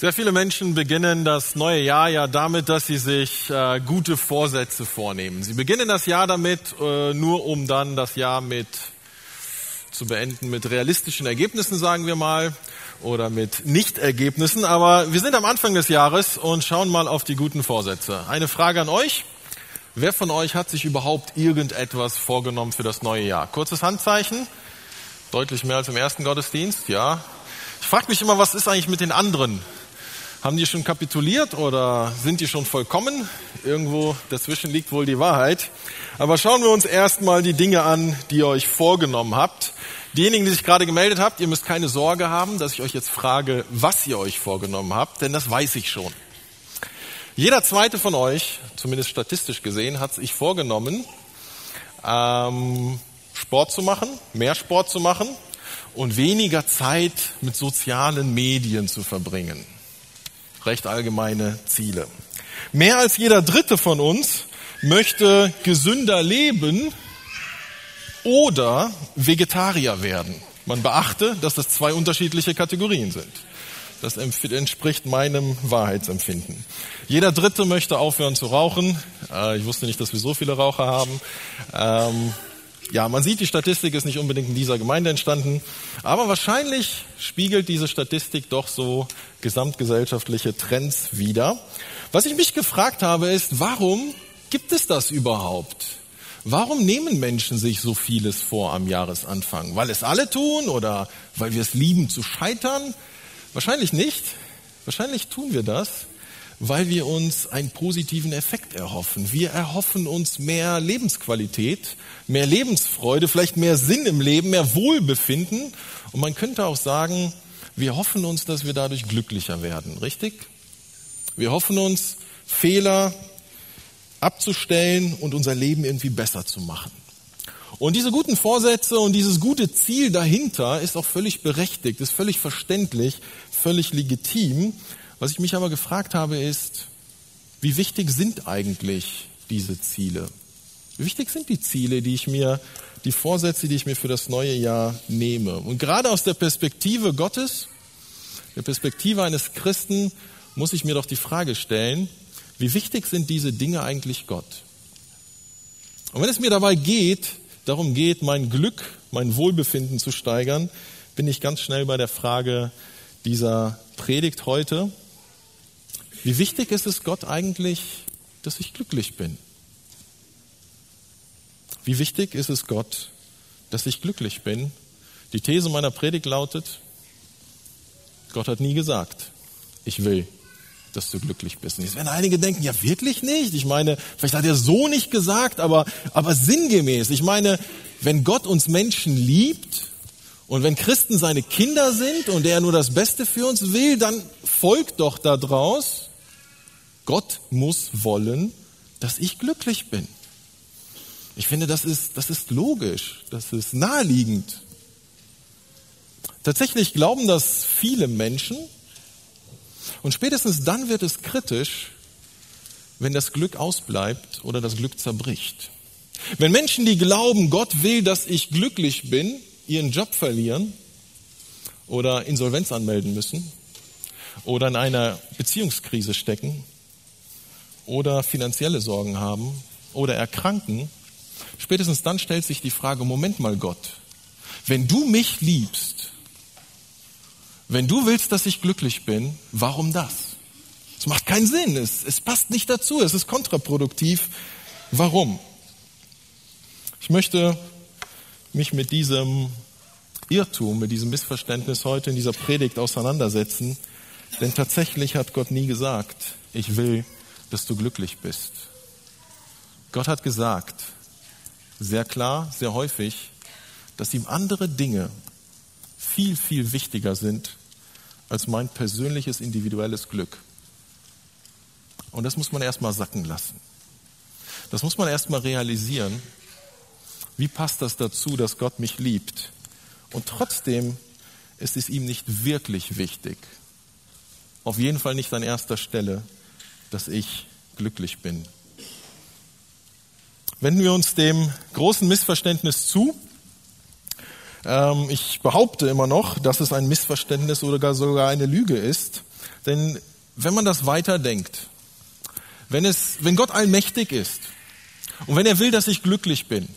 Sehr viele Menschen beginnen das neue Jahr ja damit, dass sie sich äh, gute Vorsätze vornehmen. Sie beginnen das Jahr damit, äh, nur um dann das Jahr mit zu beenden mit realistischen Ergebnissen, sagen wir mal, oder mit Nichtergebnissen. Aber wir sind am Anfang des Jahres und schauen mal auf die guten Vorsätze. Eine Frage an euch. Wer von euch hat sich überhaupt irgendetwas vorgenommen für das neue Jahr? Kurzes Handzeichen. Deutlich mehr als im ersten Gottesdienst, ja. Ich frage mich immer, was ist eigentlich mit den anderen? Haben die schon kapituliert oder sind die schon vollkommen? Irgendwo dazwischen liegt wohl die Wahrheit. Aber schauen wir uns erstmal die Dinge an, die ihr euch vorgenommen habt. Diejenigen, die sich gerade gemeldet habt, ihr müsst keine Sorge haben, dass ich euch jetzt frage, was ihr euch vorgenommen habt, denn das weiß ich schon. Jeder zweite von euch, zumindest statistisch gesehen, hat sich vorgenommen, ähm, Sport zu machen, mehr Sport zu machen und weniger Zeit mit sozialen Medien zu verbringen recht allgemeine Ziele. Mehr als jeder dritte von uns möchte gesünder leben oder Vegetarier werden. Man beachte, dass das zwei unterschiedliche Kategorien sind. Das entspricht meinem Wahrheitsempfinden. Jeder Dritte möchte aufhören zu rauchen. Äh, ich wusste nicht, dass wir so viele Raucher haben. Ja, man sieht, die Statistik ist nicht unbedingt in dieser Gemeinde entstanden, aber wahrscheinlich spiegelt diese Statistik doch so gesamtgesellschaftliche Trends wider. Was ich mich gefragt habe, ist, warum gibt es das überhaupt? Warum nehmen Menschen sich so vieles vor am Jahresanfang? Weil es alle tun oder weil wir es lieben zu scheitern? Wahrscheinlich nicht. Wahrscheinlich tun wir das, weil wir uns einen positiven Effekt erhoffen. Wir erhoffen uns mehr Lebensqualität, mehr Lebensfreude, vielleicht mehr Sinn im Leben, mehr Wohlbefinden. Und man könnte auch sagen, wir hoffen uns, dass wir dadurch glücklicher werden, richtig? Wir hoffen uns, Fehler abzustellen und unser Leben irgendwie besser zu machen. Und diese guten Vorsätze und dieses gute Ziel dahinter ist auch völlig berechtigt, ist völlig verständlich, völlig legitim. Was ich mich aber gefragt habe, ist, wie wichtig sind eigentlich diese Ziele? Wie wichtig sind die Ziele, die ich mir, die Vorsätze, die ich mir für das neue Jahr nehme? Und gerade aus der Perspektive Gottes, der Perspektive eines Christen, muss ich mir doch die Frage stellen, wie wichtig sind diese Dinge eigentlich Gott? Und wenn es mir dabei geht, darum geht, mein Glück, mein Wohlbefinden zu steigern, bin ich ganz schnell bei der Frage dieser Predigt heute. Wie wichtig ist es Gott eigentlich, dass ich glücklich bin? Wie wichtig ist es Gott, dass ich glücklich bin? Die These meiner Predigt lautet, Gott hat nie gesagt, ich will, dass du glücklich bist. Und jetzt werden einige denken, ja wirklich nicht? Ich meine, vielleicht hat er so nicht gesagt, aber, aber sinngemäß. Ich meine, wenn Gott uns Menschen liebt und wenn Christen seine Kinder sind und er nur das Beste für uns will, dann folgt doch daraus, Gott muss wollen, dass ich glücklich bin. Ich finde, das ist, das ist logisch, das ist naheliegend. Tatsächlich glauben das viele Menschen und spätestens dann wird es kritisch, wenn das Glück ausbleibt oder das Glück zerbricht. Wenn Menschen, die glauben, Gott will, dass ich glücklich bin, ihren Job verlieren oder Insolvenz anmelden müssen oder in einer Beziehungskrise stecken oder finanzielle Sorgen haben oder erkranken, spätestens dann stellt sich die Frage, Moment mal Gott, wenn du mich liebst, wenn du willst, dass ich glücklich bin, warum das? Es macht keinen Sinn, es, es passt nicht dazu, es ist kontraproduktiv. Warum? Ich möchte mich mit diesem Irrtum, mit diesem Missverständnis heute in dieser Predigt auseinandersetzen, denn tatsächlich hat Gott nie gesagt, ich will dass du glücklich bist. Gott hat gesagt, sehr klar, sehr häufig, dass ihm andere Dinge viel, viel wichtiger sind als mein persönliches, individuelles Glück. Und das muss man erstmal sacken lassen. Das muss man erstmal realisieren. Wie passt das dazu, dass Gott mich liebt? Und trotzdem ist es ihm nicht wirklich wichtig. Auf jeden Fall nicht an erster Stelle, dass ich glücklich bin. Wenden wir uns dem großen Missverständnis zu. Ähm, ich behaupte immer noch, dass es ein Missverständnis oder sogar eine Lüge ist. Denn wenn man das weiterdenkt, wenn, es, wenn Gott allmächtig ist und wenn er will, dass ich glücklich bin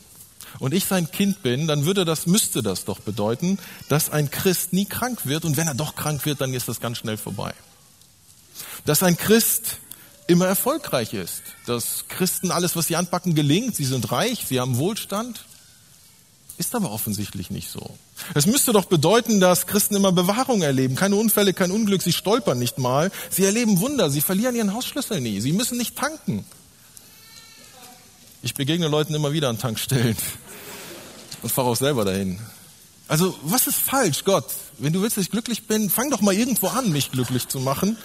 und ich sein Kind bin, dann würde das, müsste das doch bedeuten, dass ein Christ nie krank wird und wenn er doch krank wird, dann ist das ganz schnell vorbei. Dass ein Christ immer erfolgreich ist, dass Christen alles, was sie anpacken, gelingt, sie sind reich, sie haben Wohlstand, ist aber offensichtlich nicht so. Es müsste doch bedeuten, dass Christen immer Bewahrung erleben, keine Unfälle, kein Unglück, sie stolpern nicht mal, sie erleben Wunder, sie verlieren ihren Hausschlüssel nie, sie müssen nicht tanken. Ich begegne Leuten immer wieder an Tankstellen und fahre auch selber dahin. Also was ist falsch, Gott? Wenn du willst, dass ich glücklich bin, fang doch mal irgendwo an, mich glücklich zu machen.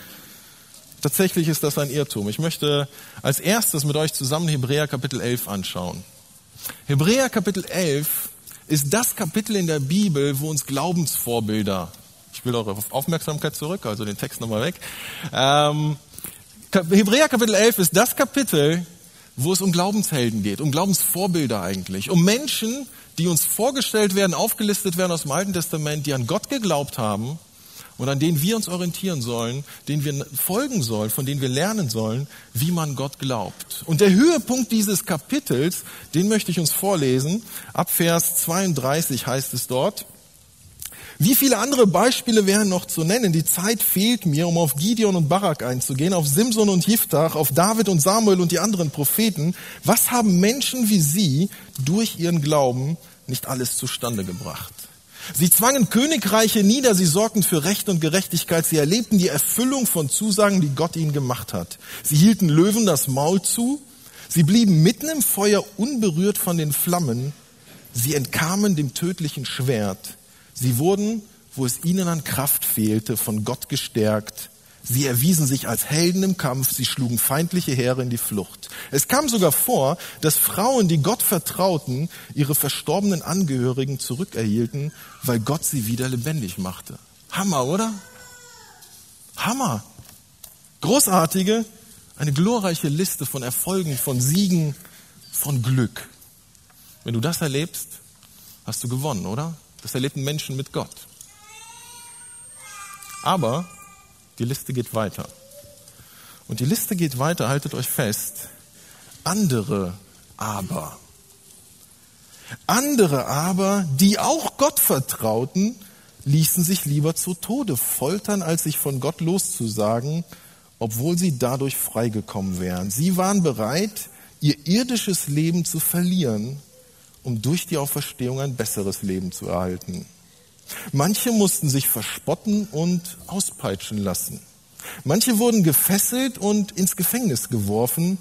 Tatsächlich ist das ein Irrtum. Ich möchte als erstes mit euch zusammen Hebräer Kapitel 11 anschauen. Hebräer Kapitel 11 ist das Kapitel in der Bibel, wo uns Glaubensvorbilder, ich will eure Aufmerksamkeit zurück, also den Text nochmal weg. Ähm, Hebräer Kapitel 11 ist das Kapitel, wo es um Glaubenshelden geht, um Glaubensvorbilder eigentlich, um Menschen, die uns vorgestellt werden, aufgelistet werden aus dem Alten Testament, die an Gott geglaubt haben und an denen wir uns orientieren sollen, denen wir folgen sollen, von denen wir lernen sollen, wie man Gott glaubt. Und der Höhepunkt dieses Kapitels, den möchte ich uns vorlesen. Ab Vers 32 heißt es dort, wie viele andere Beispiele wären noch zu nennen? Die Zeit fehlt mir, um auf Gideon und Barak einzugehen, auf Simson und Jiftach, auf David und Samuel und die anderen Propheten. Was haben Menschen wie sie durch ihren Glauben nicht alles zustande gebracht? Sie zwangen Königreiche nieder, sie sorgten für Recht und Gerechtigkeit, sie erlebten die Erfüllung von Zusagen, die Gott ihnen gemacht hat. Sie hielten Löwen das Maul zu, sie blieben mitten im Feuer unberührt von den Flammen, sie entkamen dem tödlichen Schwert, sie wurden, wo es ihnen an Kraft fehlte, von Gott gestärkt, Sie erwiesen sich als Helden im Kampf, sie schlugen feindliche Heere in die Flucht. Es kam sogar vor, dass Frauen, die Gott vertrauten, ihre verstorbenen Angehörigen zurückerhielten, weil Gott sie wieder lebendig machte. Hammer, oder? Hammer. Großartige, eine glorreiche Liste von Erfolgen, von Siegen, von Glück. Wenn du das erlebst, hast du gewonnen, oder? Das erlebten Menschen mit Gott. Aber die Liste geht weiter. Und die Liste geht weiter, haltet euch fest. Andere aber. Andere aber, die auch Gott vertrauten, ließen sich lieber zu Tode foltern, als sich von Gott loszusagen, obwohl sie dadurch freigekommen wären. Sie waren bereit, ihr irdisches Leben zu verlieren, um durch die Auferstehung ein besseres Leben zu erhalten. Manche mussten sich verspotten und auspeitschen lassen. Manche wurden gefesselt und ins Gefängnis geworfen.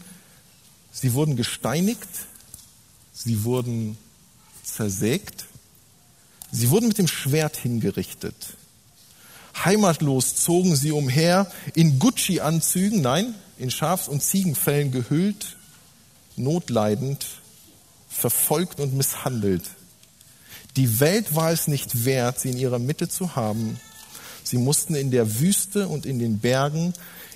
Sie wurden gesteinigt. Sie wurden zersägt. Sie wurden mit dem Schwert hingerichtet. Heimatlos zogen sie umher, in Gucci-Anzügen, nein, in Schafs- und Ziegenfällen gehüllt, notleidend, verfolgt und misshandelt. Die Welt war es nicht wert, sie in ihrer Mitte zu haben. Sie mussten in der Wüste und in den Bergen,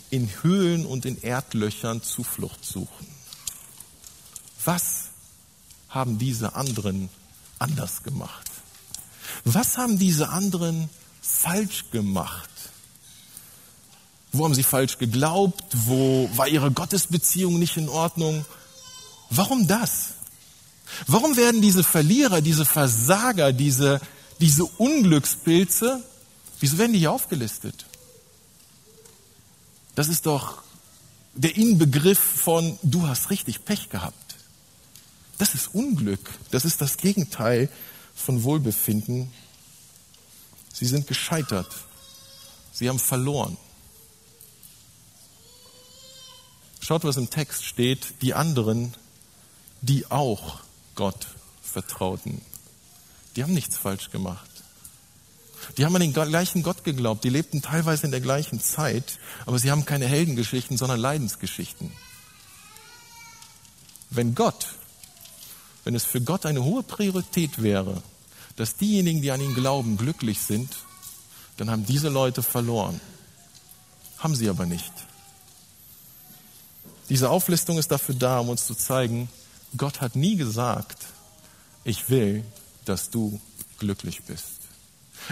in Höhlen und in Erdlöchern Zuflucht suchen. Was haben diese anderen anders gemacht? Was haben diese anderen falsch gemacht? Wo haben sie falsch geglaubt? Wo war ihre Gottesbeziehung nicht in Ordnung? Warum das? Warum werden diese Verlierer, diese Versager, diese, diese Unglückspilze, wieso werden die hier aufgelistet? Das ist doch der Inbegriff von, du hast richtig Pech gehabt. Das ist Unglück. Das ist das Gegenteil von Wohlbefinden. Sie sind gescheitert. Sie haben verloren. Schaut, was im Text steht. Die anderen, die auch Gott vertrauten. Die haben nichts falsch gemacht. Die haben an den gleichen Gott geglaubt. Die lebten teilweise in der gleichen Zeit, aber sie haben keine Heldengeschichten, sondern Leidensgeschichten. Wenn Gott, wenn es für Gott eine hohe Priorität wäre, dass diejenigen, die an ihn glauben, glücklich sind, dann haben diese Leute verloren. Haben sie aber nicht. Diese Auflistung ist dafür da, um uns zu zeigen, Gott hat nie gesagt, ich will, dass du glücklich bist.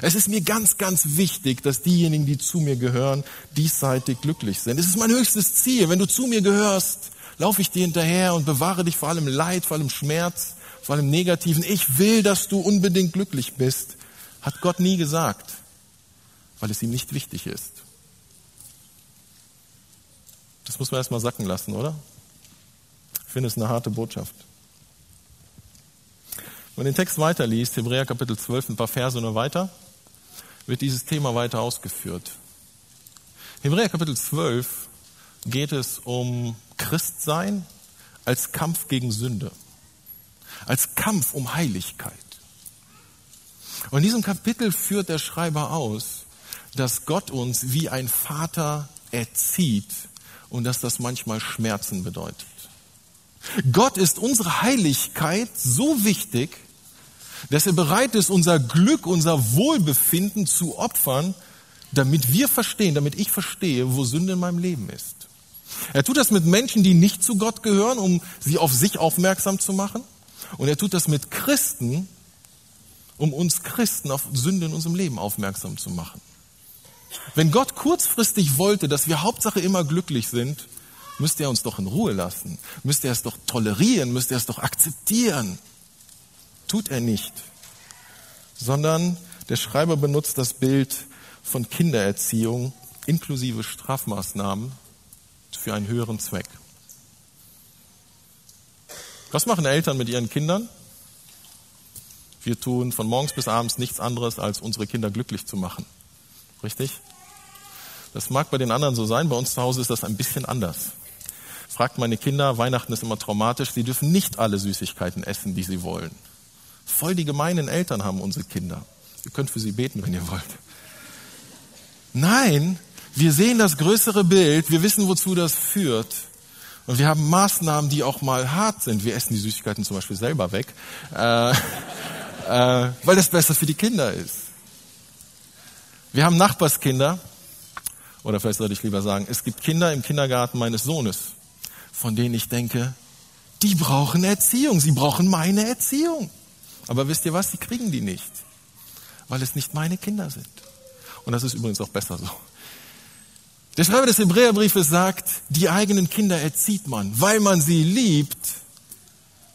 Es ist mir ganz, ganz wichtig, dass diejenigen, die zu mir gehören, diesseitig glücklich sind. Es ist mein höchstes Ziel. Wenn du zu mir gehörst, laufe ich dir hinterher und bewahre dich vor allem Leid, vor allem Schmerz, vor allem Negativen. Ich will, dass du unbedingt glücklich bist. Hat Gott nie gesagt, weil es ihm nicht wichtig ist. Das muss man erstmal sacken lassen, oder? Finde es eine harte Botschaft. Wenn man den Text weiterliest, Hebräer Kapitel 12, ein paar Verse nur weiter, wird dieses Thema weiter ausgeführt. Hebräer Kapitel 12 geht es um Christsein als Kampf gegen Sünde, als Kampf um Heiligkeit. Und in diesem Kapitel führt der Schreiber aus, dass Gott uns wie ein Vater erzieht und dass das manchmal Schmerzen bedeutet. Gott ist unsere Heiligkeit so wichtig, dass er bereit ist, unser Glück, unser Wohlbefinden zu opfern, damit wir verstehen, damit ich verstehe, wo Sünde in meinem Leben ist. Er tut das mit Menschen, die nicht zu Gott gehören, um sie auf sich aufmerksam zu machen. Und er tut das mit Christen, um uns Christen auf Sünde in unserem Leben aufmerksam zu machen. Wenn Gott kurzfristig wollte, dass wir Hauptsache immer glücklich sind, müsste er uns doch in Ruhe lassen, müsste er es doch tolerieren, müsste er es doch akzeptieren. Tut er nicht, sondern der Schreiber benutzt das Bild von Kindererziehung inklusive Strafmaßnahmen für einen höheren Zweck. Was machen Eltern mit ihren Kindern? Wir tun von morgens bis abends nichts anderes, als unsere Kinder glücklich zu machen. Richtig? Das mag bei den anderen so sein, bei uns zu Hause ist das ein bisschen anders. Fragt meine Kinder, Weihnachten ist immer traumatisch, sie dürfen nicht alle Süßigkeiten essen, die sie wollen. Voll die gemeinen Eltern haben unsere Kinder. Ihr könnt für sie beten, wenn ihr wollt. Nein, wir sehen das größere Bild, wir wissen, wozu das führt. Und wir haben Maßnahmen, die auch mal hart sind. Wir essen die Süßigkeiten zum Beispiel selber weg, äh, äh, weil das besser für die Kinder ist. Wir haben Nachbarskinder, oder vielleicht sollte ich lieber sagen, es gibt Kinder im Kindergarten meines Sohnes, von denen ich denke, die brauchen Erziehung, sie brauchen meine Erziehung. Aber wisst ihr was, sie kriegen die nicht, weil es nicht meine Kinder sind. Und das ist übrigens auch besser so. Der Schreiber des Hebräerbriefes sagt, die eigenen Kinder erzieht man, weil man sie liebt,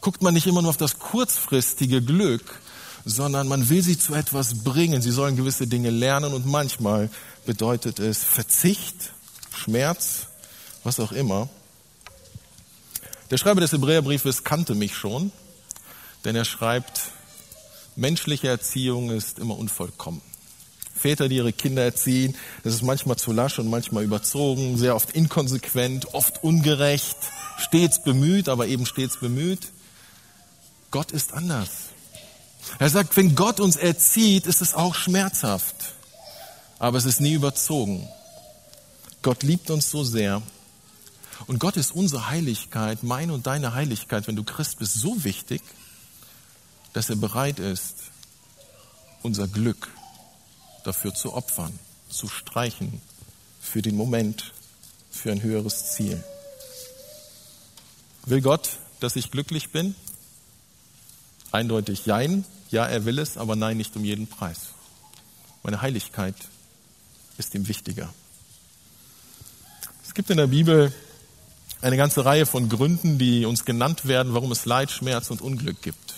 guckt man nicht immer nur auf das kurzfristige Glück, sondern man will sie zu etwas bringen. Sie sollen gewisse Dinge lernen und manchmal bedeutet es Verzicht, Schmerz, was auch immer. Der Schreiber des Hebräerbriefes kannte mich schon, denn er schreibt, menschliche Erziehung ist immer unvollkommen. Väter, die ihre Kinder erziehen, das ist manchmal zu lasch und manchmal überzogen, sehr oft inkonsequent, oft ungerecht, stets bemüht, aber eben stets bemüht. Gott ist anders. Er sagt, wenn Gott uns erzieht, ist es auch schmerzhaft, aber es ist nie überzogen. Gott liebt uns so sehr. Und Gott ist unsere Heiligkeit, meine und deine Heiligkeit, wenn du Christ bist, so wichtig, dass er bereit ist, unser Glück dafür zu opfern, zu streichen, für den Moment, für ein höheres Ziel. Will Gott, dass ich glücklich bin? Eindeutig Jein. Ja, er will es, aber nein, nicht um jeden Preis. Meine Heiligkeit ist ihm wichtiger. Es gibt in der Bibel eine ganze Reihe von Gründen, die uns genannt werden, warum es Leid, Schmerz und Unglück gibt.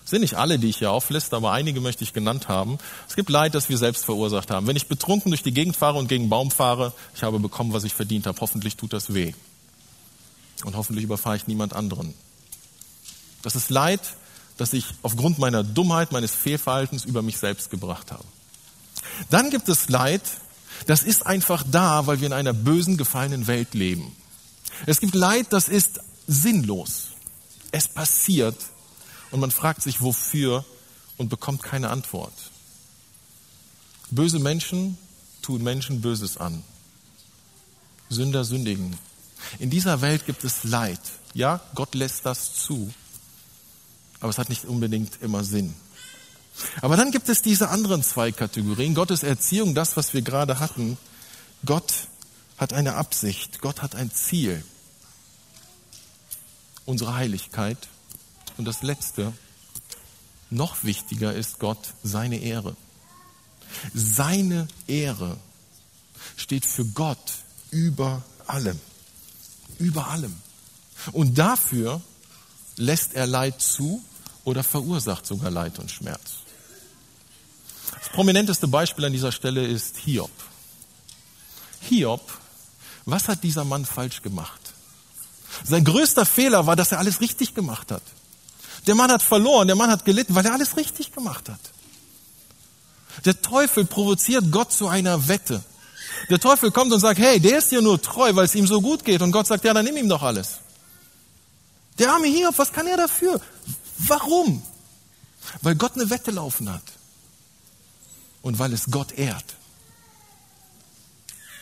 Das sind nicht alle, die ich hier aufliste, aber einige möchte ich genannt haben. Es gibt Leid, das wir selbst verursacht haben. Wenn ich betrunken durch die Gegend fahre und gegen einen Baum fahre, ich habe bekommen, was ich verdient habe. Hoffentlich tut das weh. Und hoffentlich überfahre ich niemand anderen. Das ist Leid, das ich aufgrund meiner Dummheit, meines Fehlverhaltens über mich selbst gebracht habe. Dann gibt es Leid, das ist einfach da, weil wir in einer bösen, gefallenen Welt leben. Es gibt Leid, das ist sinnlos. Es passiert und man fragt sich, wofür und bekommt keine Antwort. Böse Menschen tun Menschen Böses an. Sünder sündigen. In dieser Welt gibt es Leid. Ja, Gott lässt das zu aber es hat nicht unbedingt immer Sinn. Aber dann gibt es diese anderen zwei Kategorien. Gottes Erziehung, das, was wir gerade hatten. Gott hat eine Absicht, Gott hat ein Ziel. Unsere Heiligkeit. Und das Letzte, noch wichtiger ist Gott seine Ehre. Seine Ehre steht für Gott über allem. Über allem. Und dafür lässt er Leid zu oder verursacht sogar Leid und Schmerz. Das prominenteste Beispiel an dieser Stelle ist Hiob. Hiob, was hat dieser Mann falsch gemacht? Sein größter Fehler war, dass er alles richtig gemacht hat. Der Mann hat verloren, der Mann hat gelitten, weil er alles richtig gemacht hat. Der Teufel provoziert Gott zu einer Wette. Der Teufel kommt und sagt, hey, der ist dir nur treu, weil es ihm so gut geht. Und Gott sagt, ja, dann nimm ihm doch alles. Der arme Hiob, was kann er dafür? Warum? Weil Gott eine Wette laufen hat. Und weil es Gott ehrt.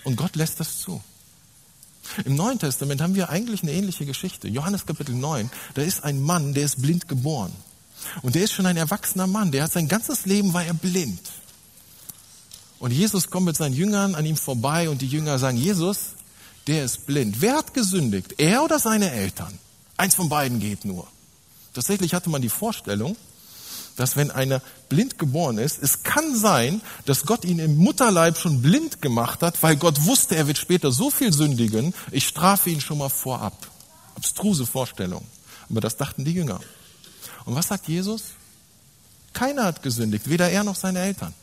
Und Gott lässt das zu. Im Neuen Testament haben wir eigentlich eine ähnliche Geschichte. Johannes Kapitel 9, da ist ein Mann, der ist blind geboren. Und der ist schon ein erwachsener Mann, der hat sein ganzes Leben war er blind. Und Jesus kommt mit seinen Jüngern an ihm vorbei und die Jünger sagen, Jesus, der ist blind. Wer hat gesündigt? Er oder seine Eltern? Eins von beiden geht nur. Tatsächlich hatte man die Vorstellung, dass wenn einer blind geboren ist, es kann sein, dass Gott ihn im Mutterleib schon blind gemacht hat, weil Gott wusste, er wird später so viel sündigen, ich strafe ihn schon mal vorab. Abstruse Vorstellung. Aber das dachten die Jünger. Und was sagt Jesus? Keiner hat gesündigt, weder er noch seine Eltern.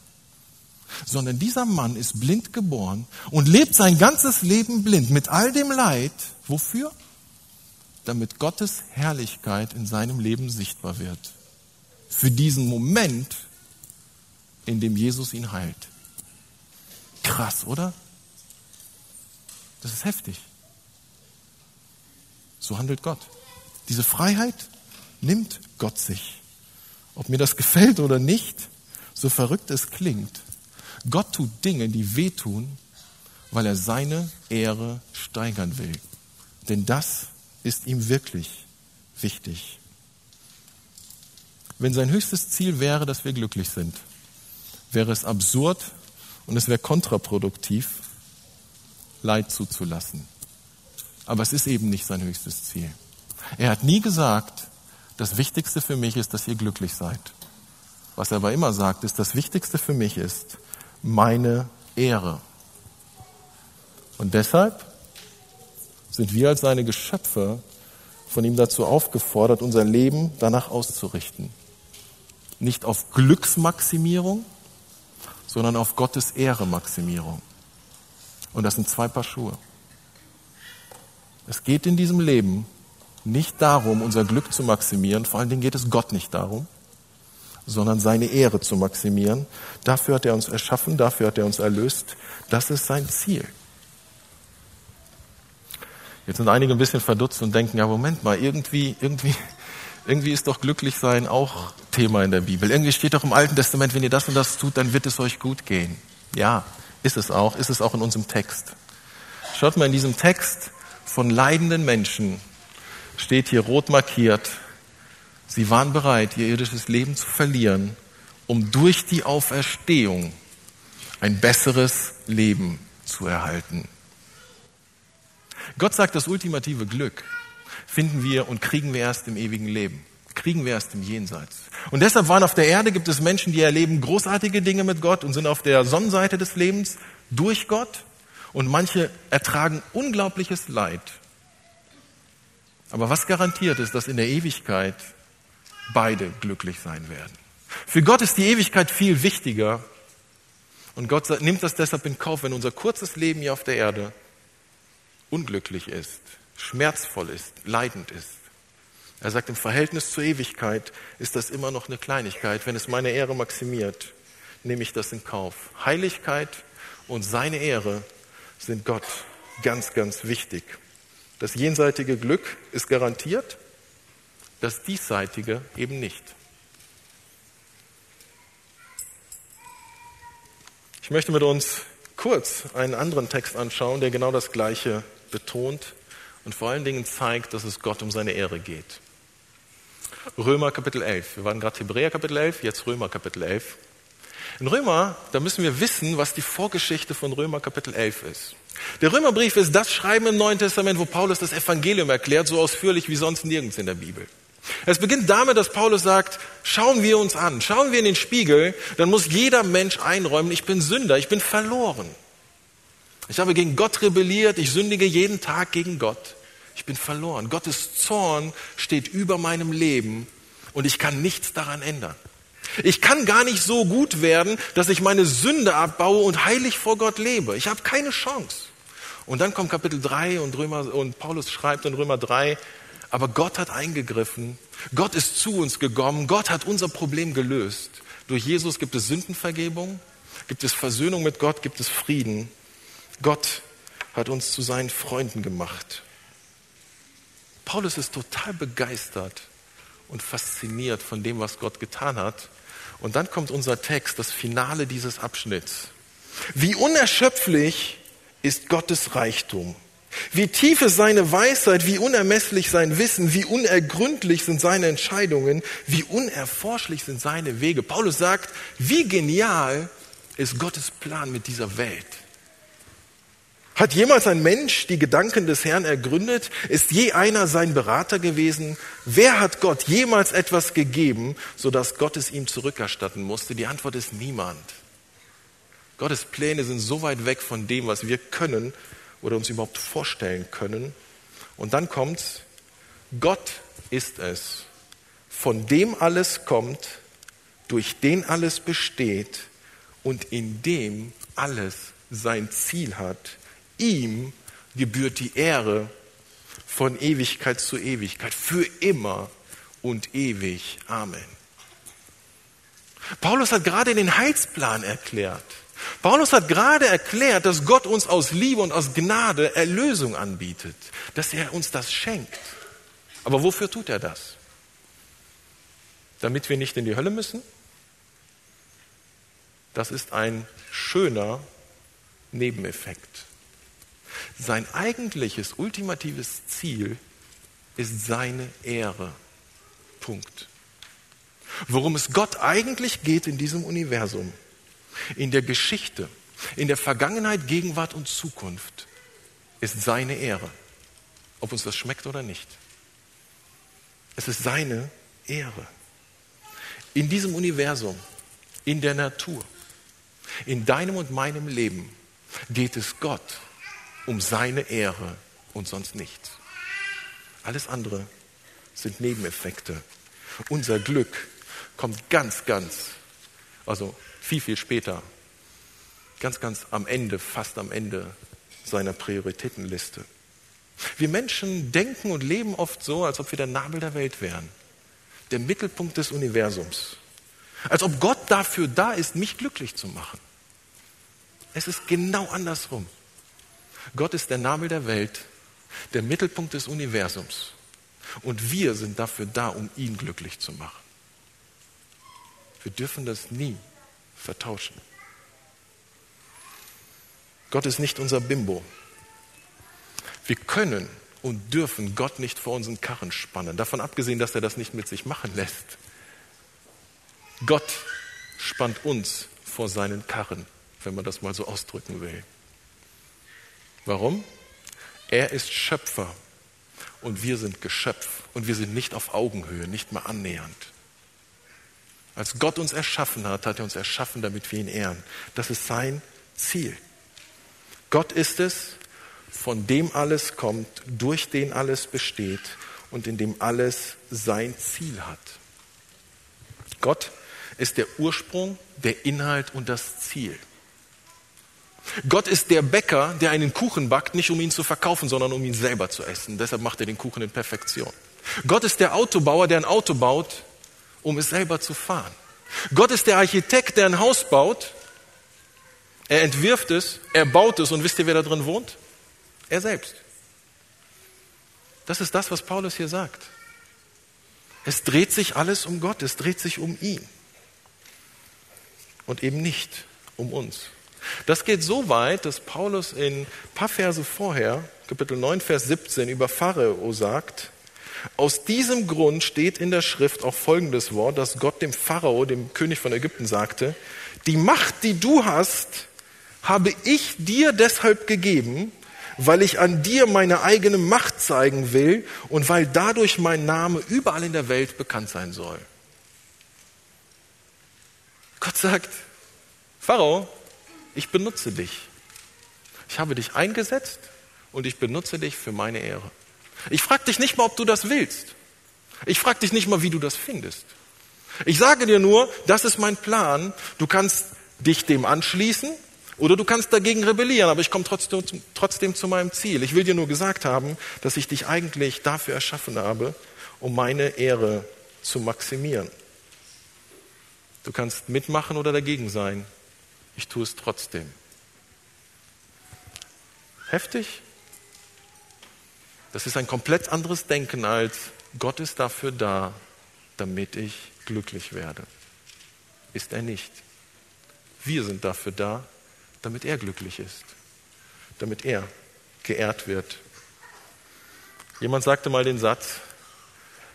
Sondern dieser Mann ist blind geboren und lebt sein ganzes Leben blind mit all dem Leid. Wofür? Damit Gottes Herrlichkeit in seinem Leben sichtbar wird für diesen Moment, in dem Jesus ihn heilt. Krass, oder? Das ist heftig. So handelt Gott. Diese Freiheit nimmt Gott sich. Ob mir das gefällt oder nicht, so verrückt es klingt, Gott tut Dinge, die wehtun, weil er seine Ehre steigern will. Denn das ist ihm wirklich wichtig wenn sein höchstes Ziel wäre, dass wir glücklich sind, wäre es absurd und es wäre kontraproduktiv, Leid zuzulassen. Aber es ist eben nicht sein höchstes Ziel. Er hat nie gesagt, das Wichtigste für mich ist, dass ihr glücklich seid. Was er aber immer sagt, ist, das Wichtigste für mich ist meine Ehre. Und deshalb sind wir als seine Geschöpfe von ihm dazu aufgefordert, unser Leben danach auszurichten nicht auf Glücksmaximierung, sondern auf Gottes Ehre-Maximierung. Und das sind zwei Paar Schuhe. Es geht in diesem Leben nicht darum, unser Glück zu maximieren, vor allen Dingen geht es Gott nicht darum, sondern seine Ehre zu maximieren. Dafür hat er uns erschaffen, dafür hat er uns erlöst. Das ist sein Ziel. Jetzt sind einige ein bisschen verdutzt und denken, ja, Moment mal, irgendwie, irgendwie, irgendwie ist doch glücklich sein auch Thema in der Bibel. Irgendwie steht doch im Alten Testament, wenn ihr das und das tut, dann wird es euch gut gehen. Ja, ist es auch, ist es auch in unserem Text. Schaut mal in diesem Text von leidenden Menschen steht hier rot markiert. Sie waren bereit, ihr irdisches Leben zu verlieren, um durch die Auferstehung ein besseres Leben zu erhalten. Gott sagt, das ultimative Glück finden wir und kriegen wir erst im ewigen Leben. Kriegen wir erst im Jenseits. Und deshalb waren auf der Erde gibt es Menschen, die erleben großartige Dinge mit Gott und sind auf der Sonnenseite des Lebens durch Gott. Und manche ertragen unglaubliches Leid. Aber was garantiert ist, dass in der Ewigkeit beide glücklich sein werden. Für Gott ist die Ewigkeit viel wichtiger. Und Gott nimmt das deshalb in Kauf, wenn unser kurzes Leben hier auf der Erde unglücklich ist schmerzvoll ist, leidend ist. Er sagt, im Verhältnis zur Ewigkeit ist das immer noch eine Kleinigkeit. Wenn es meine Ehre maximiert, nehme ich das in Kauf. Heiligkeit und seine Ehre sind Gott ganz, ganz wichtig. Das jenseitige Glück ist garantiert, das diesseitige eben nicht. Ich möchte mit uns kurz einen anderen Text anschauen, der genau das Gleiche betont und vor allen Dingen zeigt, dass es Gott um seine Ehre geht. Römer Kapitel 11. Wir waren gerade Hebräer Kapitel 11, jetzt Römer Kapitel 11. In Römer, da müssen wir wissen, was die Vorgeschichte von Römer Kapitel 11 ist. Der Römerbrief ist das Schreiben im Neuen Testament, wo Paulus das Evangelium erklärt, so ausführlich wie sonst nirgends in der Bibel. Es beginnt damit, dass Paulus sagt, schauen wir uns an, schauen wir in den Spiegel, dann muss jeder Mensch einräumen, ich bin Sünder, ich bin verloren. Ich habe gegen Gott rebelliert, ich sündige jeden Tag gegen Gott. Ich bin verloren. Gottes Zorn steht über meinem Leben und ich kann nichts daran ändern. Ich kann gar nicht so gut werden, dass ich meine Sünde abbaue und heilig vor Gott lebe. Ich habe keine Chance. Und dann kommt Kapitel 3 und, Römer, und Paulus schreibt in Römer 3, aber Gott hat eingegriffen. Gott ist zu uns gekommen. Gott hat unser Problem gelöst. Durch Jesus gibt es Sündenvergebung, gibt es Versöhnung mit Gott, gibt es Frieden. Gott hat uns zu seinen Freunden gemacht. Paulus ist total begeistert und fasziniert von dem, was Gott getan hat. Und dann kommt unser Text, das Finale dieses Abschnitts. Wie unerschöpflich ist Gottes Reichtum. Wie tief ist seine Weisheit, wie unermesslich sein Wissen, wie unergründlich sind seine Entscheidungen, wie unerforschlich sind seine Wege. Paulus sagt, wie genial ist Gottes Plan mit dieser Welt. Hat jemals ein Mensch die Gedanken des Herrn ergründet? Ist je einer sein Berater gewesen? Wer hat Gott jemals etwas gegeben, sodass Gott es ihm zurückerstatten musste? Die Antwort ist niemand. Gottes Pläne sind so weit weg von dem, was wir können, oder uns überhaupt vorstellen können. Und dann kommt, Gott ist es, von dem alles kommt, durch den alles besteht und in dem alles sein Ziel hat. Ihm gebührt die Ehre von Ewigkeit zu Ewigkeit, für immer und ewig. Amen. Paulus hat gerade den Heilsplan erklärt. Paulus hat gerade erklärt, dass Gott uns aus Liebe und aus Gnade Erlösung anbietet, dass er uns das schenkt. Aber wofür tut er das? Damit wir nicht in die Hölle müssen? Das ist ein schöner Nebeneffekt. Sein eigentliches, ultimatives Ziel ist seine Ehre. Punkt. Worum es Gott eigentlich geht in diesem Universum, in der Geschichte, in der Vergangenheit, Gegenwart und Zukunft ist seine Ehre. Ob uns das schmeckt oder nicht. Es ist seine Ehre. In diesem Universum, in der Natur, in deinem und meinem Leben geht es Gott um seine Ehre und sonst nichts. Alles andere sind Nebeneffekte. Unser Glück kommt ganz, ganz, also viel, viel später, ganz, ganz am Ende, fast am Ende seiner Prioritätenliste. Wir Menschen denken und leben oft so, als ob wir der Nabel der Welt wären, der Mittelpunkt des Universums, als ob Gott dafür da ist, mich glücklich zu machen. Es ist genau andersrum. Gott ist der Nabel der Welt, der Mittelpunkt des Universums. Und wir sind dafür da, um ihn glücklich zu machen. Wir dürfen das nie vertauschen. Gott ist nicht unser Bimbo. Wir können und dürfen Gott nicht vor unseren Karren spannen. Davon abgesehen, dass er das nicht mit sich machen lässt. Gott spannt uns vor seinen Karren, wenn man das mal so ausdrücken will. Warum? Er ist Schöpfer und wir sind Geschöpf und wir sind nicht auf Augenhöhe, nicht mal annähernd. Als Gott uns erschaffen hat, hat er uns erschaffen, damit wir ihn ehren. Das ist sein Ziel. Gott ist es, von dem alles kommt, durch den alles besteht und in dem alles sein Ziel hat. Gott ist der Ursprung, der Inhalt und das Ziel. Gott ist der Bäcker, der einen Kuchen backt, nicht um ihn zu verkaufen, sondern um ihn selber zu essen. Deshalb macht er den Kuchen in Perfektion. Gott ist der Autobauer, der ein Auto baut, um es selber zu fahren. Gott ist der Architekt, der ein Haus baut. Er entwirft es, er baut es und wisst ihr, wer da drin wohnt? Er selbst. Das ist das, was Paulus hier sagt. Es dreht sich alles um Gott, es dreht sich um ihn und eben nicht um uns. Das geht so weit, dass Paulus in ein paar Verse vorher, Kapitel 9, Vers 17, über Pharao sagt, aus diesem Grund steht in der Schrift auch folgendes Wort, dass Gott dem Pharao, dem König von Ägypten, sagte, die Macht, die du hast, habe ich dir deshalb gegeben, weil ich an dir meine eigene Macht zeigen will und weil dadurch mein Name überall in der Welt bekannt sein soll. Gott sagt, Pharao, ich benutze dich. Ich habe dich eingesetzt und ich benutze dich für meine Ehre. Ich frage dich nicht mal, ob du das willst. Ich frage dich nicht mal, wie du das findest. Ich sage dir nur, das ist mein Plan. Du kannst dich dem anschließen oder du kannst dagegen rebellieren, aber ich komme trotzdem, trotzdem zu meinem Ziel. Ich will dir nur gesagt haben, dass ich dich eigentlich dafür erschaffen habe, um meine Ehre zu maximieren. Du kannst mitmachen oder dagegen sein. Ich tue es trotzdem. Heftig? Das ist ein komplett anderes Denken als Gott ist dafür da, damit ich glücklich werde. Ist er nicht. Wir sind dafür da, damit er glücklich ist, damit er geehrt wird. Jemand sagte mal den Satz,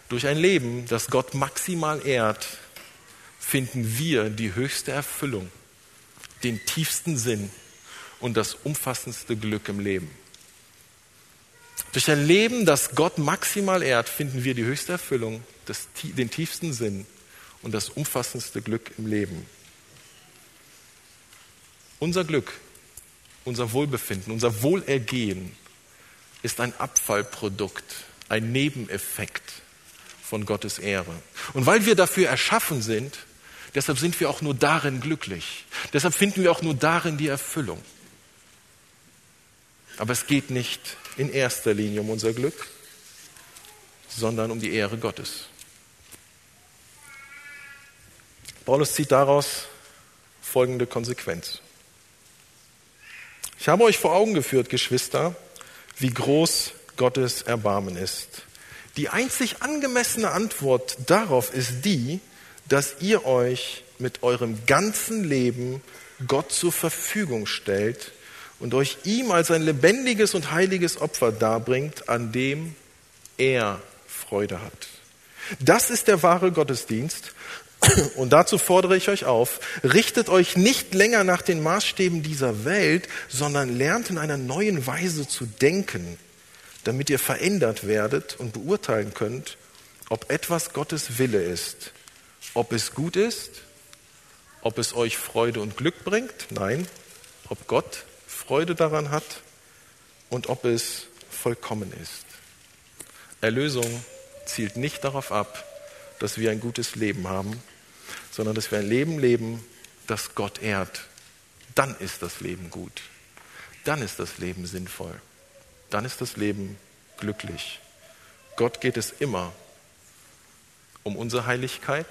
durch ein Leben, das Gott maximal ehrt, finden wir die höchste Erfüllung, den tiefsten Sinn und das umfassendste Glück im Leben. Durch ein Leben, das Gott maximal ehrt, finden wir die höchste Erfüllung, das, den tiefsten Sinn und das umfassendste Glück im Leben. Unser Glück, unser Wohlbefinden, unser Wohlergehen ist ein Abfallprodukt, ein Nebeneffekt von Gottes Ehre. Und weil wir dafür erschaffen sind, deshalb sind wir auch nur darin glücklich. Deshalb finden wir auch nur darin die Erfüllung. Aber es geht nicht in erster Linie um unser Glück, sondern um die Ehre Gottes. Paulus zieht daraus folgende Konsequenz. Ich habe euch vor Augen geführt, Geschwister, wie groß Gottes Erbarmen ist. Die einzig angemessene Antwort darauf ist die, dass ihr euch mit eurem ganzen Leben Gott zur Verfügung stellt und euch ihm als ein lebendiges und heiliges Opfer darbringt, an dem er Freude hat. Das ist der wahre Gottesdienst. Und dazu fordere ich euch auf, richtet euch nicht länger nach den Maßstäben dieser Welt, sondern lernt in einer neuen Weise zu denken, damit ihr verändert werdet und beurteilen könnt, ob etwas Gottes Wille ist, ob es gut ist, ob es euch Freude und Glück bringt, nein, ob Gott Freude daran hat und ob es vollkommen ist. Erlösung zielt nicht darauf ab, dass wir ein gutes Leben haben, sondern dass wir ein Leben leben, das Gott ehrt. Dann ist das Leben gut. Dann ist das Leben sinnvoll. Dann ist das Leben glücklich. Gott geht es immer um unsere Heiligkeit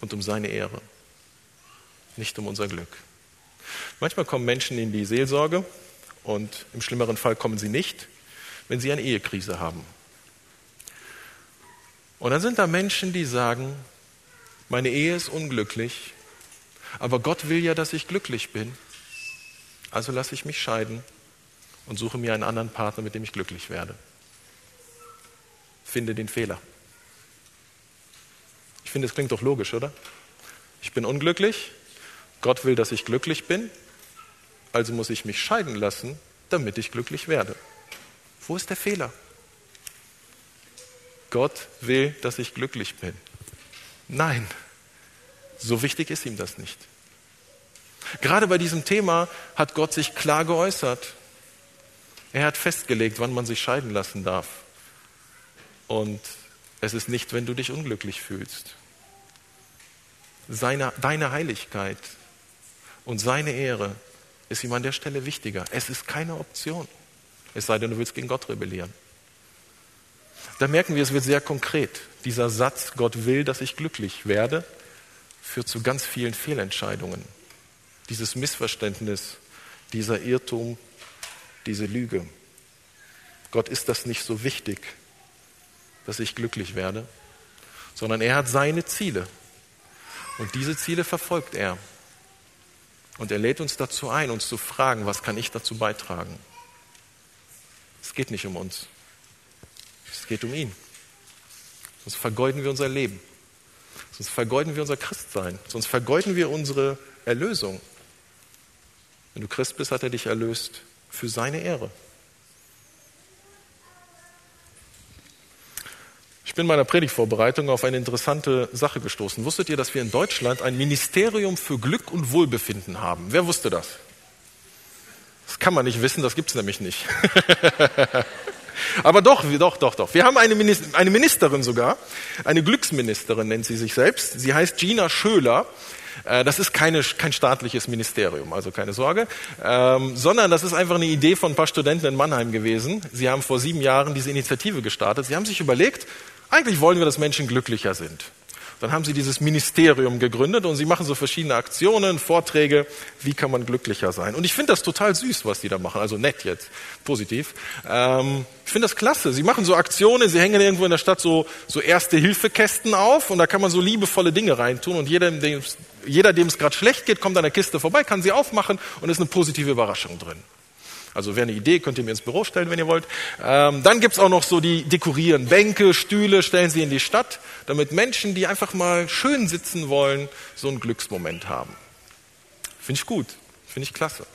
und um seine Ehre, nicht um unser Glück. Manchmal kommen Menschen in die Seelsorge und im schlimmeren Fall kommen sie nicht, wenn sie eine Ehekrise haben. Und dann sind da Menschen, die sagen, meine Ehe ist unglücklich, aber Gott will ja, dass ich glücklich bin. Also lasse ich mich scheiden und suche mir einen anderen Partner, mit dem ich glücklich werde. Finde den Fehler. Ich finde, es klingt doch logisch, oder? Ich bin unglücklich, Gott will, dass ich glücklich bin, also muss ich mich scheiden lassen, damit ich glücklich werde. Wo ist der Fehler? Gott will, dass ich glücklich bin. Nein, so wichtig ist ihm das nicht. Gerade bei diesem Thema hat Gott sich klar geäußert. Er hat festgelegt, wann man sich scheiden lassen darf. Und es ist nicht, wenn du dich unglücklich fühlst. Seine, deine Heiligkeit und seine Ehre ist ihm an der Stelle wichtiger. Es ist keine Option. Es sei denn, du willst gegen Gott rebellieren. Da merken wir, es wird sehr konkret. Dieser Satz, Gott will, dass ich glücklich werde, führt zu ganz vielen Fehlentscheidungen. Dieses Missverständnis, dieser Irrtum, diese Lüge. Gott ist das nicht so wichtig, dass ich glücklich werde, sondern er hat seine Ziele. Und diese Ziele verfolgt er. Und er lädt uns dazu ein, uns zu fragen, was kann ich dazu beitragen? Es geht nicht um uns. Es geht um ihn. Sonst vergeuden wir unser Leben. Sonst vergeuden wir unser Christsein. Sonst vergeuden wir unsere Erlösung. Wenn du Christ bist, hat er dich erlöst für seine Ehre. Bin in meiner Predigtvorbereitung auf eine interessante Sache gestoßen. Wusstet ihr, dass wir in Deutschland ein Ministerium für Glück und Wohlbefinden haben? Wer wusste das? Das kann man nicht wissen, das gibt es nämlich nicht. Aber doch, doch, doch, doch. Wir haben eine, Ministerin sogar, eine Glücksministerin nennt sie sich selbst. Sie heißt Gina Schöler. Äh, das ist keine, kein staatliches Ministerium, also keine Sorge, ähm, sondern das ist einfach eine Idee von ein paar Studenten in Mannheim gewesen. Sie haben vor sieben Jahren diese Initiative gestartet. Sie haben sich überlegt, eigentlich wollen wir, dass Menschen glücklicher sind. Dann haben sie dieses Ministerium gegründet und sie machen so verschiedene Aktionen, Vorträge, wie kann man glücklicher sein. Und ich finde das total süß, was die da machen, also nett jetzt, positiv. Ähm, ich finde das klasse. Sie machen so Aktionen, sie hängen irgendwo in der Stadt so, so Erste-Hilfe-Kästen auf und da kann man so liebevolle Dinge reintun und jeder, dem, es gerade schlecht geht, kommt an der Kiste vorbei, kann sie aufmachen und ist eine positive Überraschung drin. Also wäre eine Idee, könnt ihr mir ins Büro stellen, wenn ihr wollt. Ähm, dann gibt's auch noch so die Dekorieren. Bänke, Stühle stellen sie in die Stadt, damit Menschen, die einfach mal schön sitzen wollen, so einen Glücksmoment haben. Finde ich gut, finde ich klasse.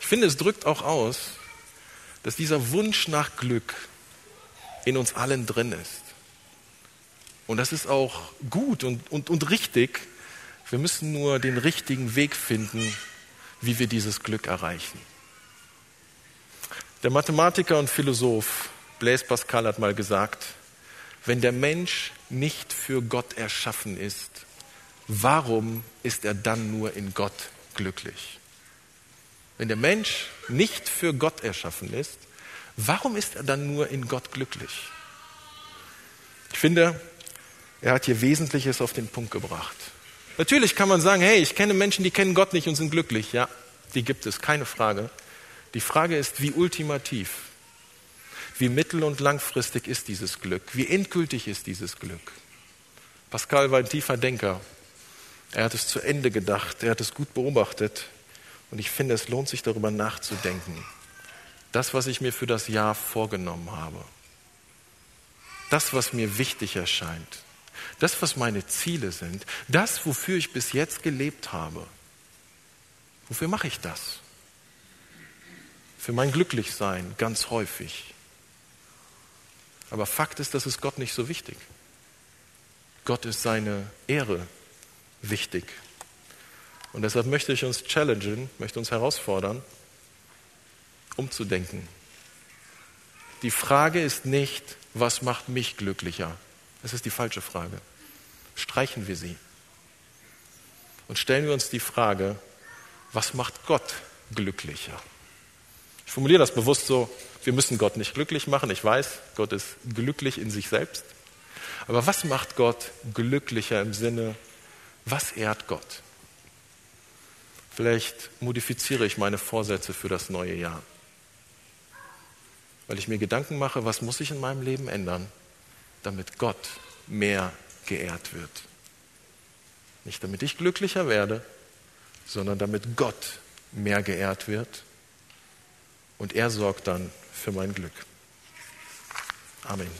Ich finde, es drückt auch aus, dass dieser Wunsch nach Glück in uns allen drin ist. Und das ist auch gut und, und, und richtig. Wir müssen nur den richtigen Weg finden, wie wir dieses Glück erreichen. Der Mathematiker und Philosoph Blaise Pascal hat mal gesagt, wenn der Mensch nicht für Gott erschaffen ist, warum ist er dann nur in Gott glücklich? Wenn der Mensch nicht für Gott erschaffen ist, warum ist er dann nur in Gott glücklich? Ich finde, er hat hier Wesentliches auf den Punkt gebracht. Natürlich kann man sagen, hey, ich kenne Menschen, die kennen Gott nicht und sind glücklich. Ja, die gibt es, keine Frage. Die Frage ist, wie ultimativ, wie mittel- und langfristig ist dieses Glück, wie endgültig ist dieses Glück. Pascal war ein tiefer Denker. Er hat es zu Ende gedacht, er hat es gut beobachtet und ich finde, es lohnt sich darüber nachzudenken. Das, was ich mir für das Jahr vorgenommen habe, das, was mir wichtig erscheint, das, was meine Ziele sind, das, wofür ich bis jetzt gelebt habe, wofür mache ich das? Für mein Glücklichsein ganz häufig. Aber Fakt ist, das ist Gott nicht so wichtig. Gott ist seine Ehre wichtig. Und deshalb möchte ich uns challengen, möchte uns herausfordern, umzudenken. Die Frage ist nicht, was macht mich glücklicher? Das ist die falsche Frage. Streichen wir sie. Und stellen wir uns die Frage, was macht Gott glücklicher? Ich formuliere das bewusst so, wir müssen Gott nicht glücklich machen. Ich weiß, Gott ist glücklich in sich selbst. Aber was macht Gott glücklicher im Sinne, was ehrt Gott? Vielleicht modifiziere ich meine Vorsätze für das neue Jahr. Weil ich mir Gedanken mache, was muss ich in meinem Leben ändern, damit Gott mehr geehrt wird. Nicht damit ich glücklicher werde, sondern damit Gott mehr geehrt wird und er sorgt dann für mein Glück. Amen.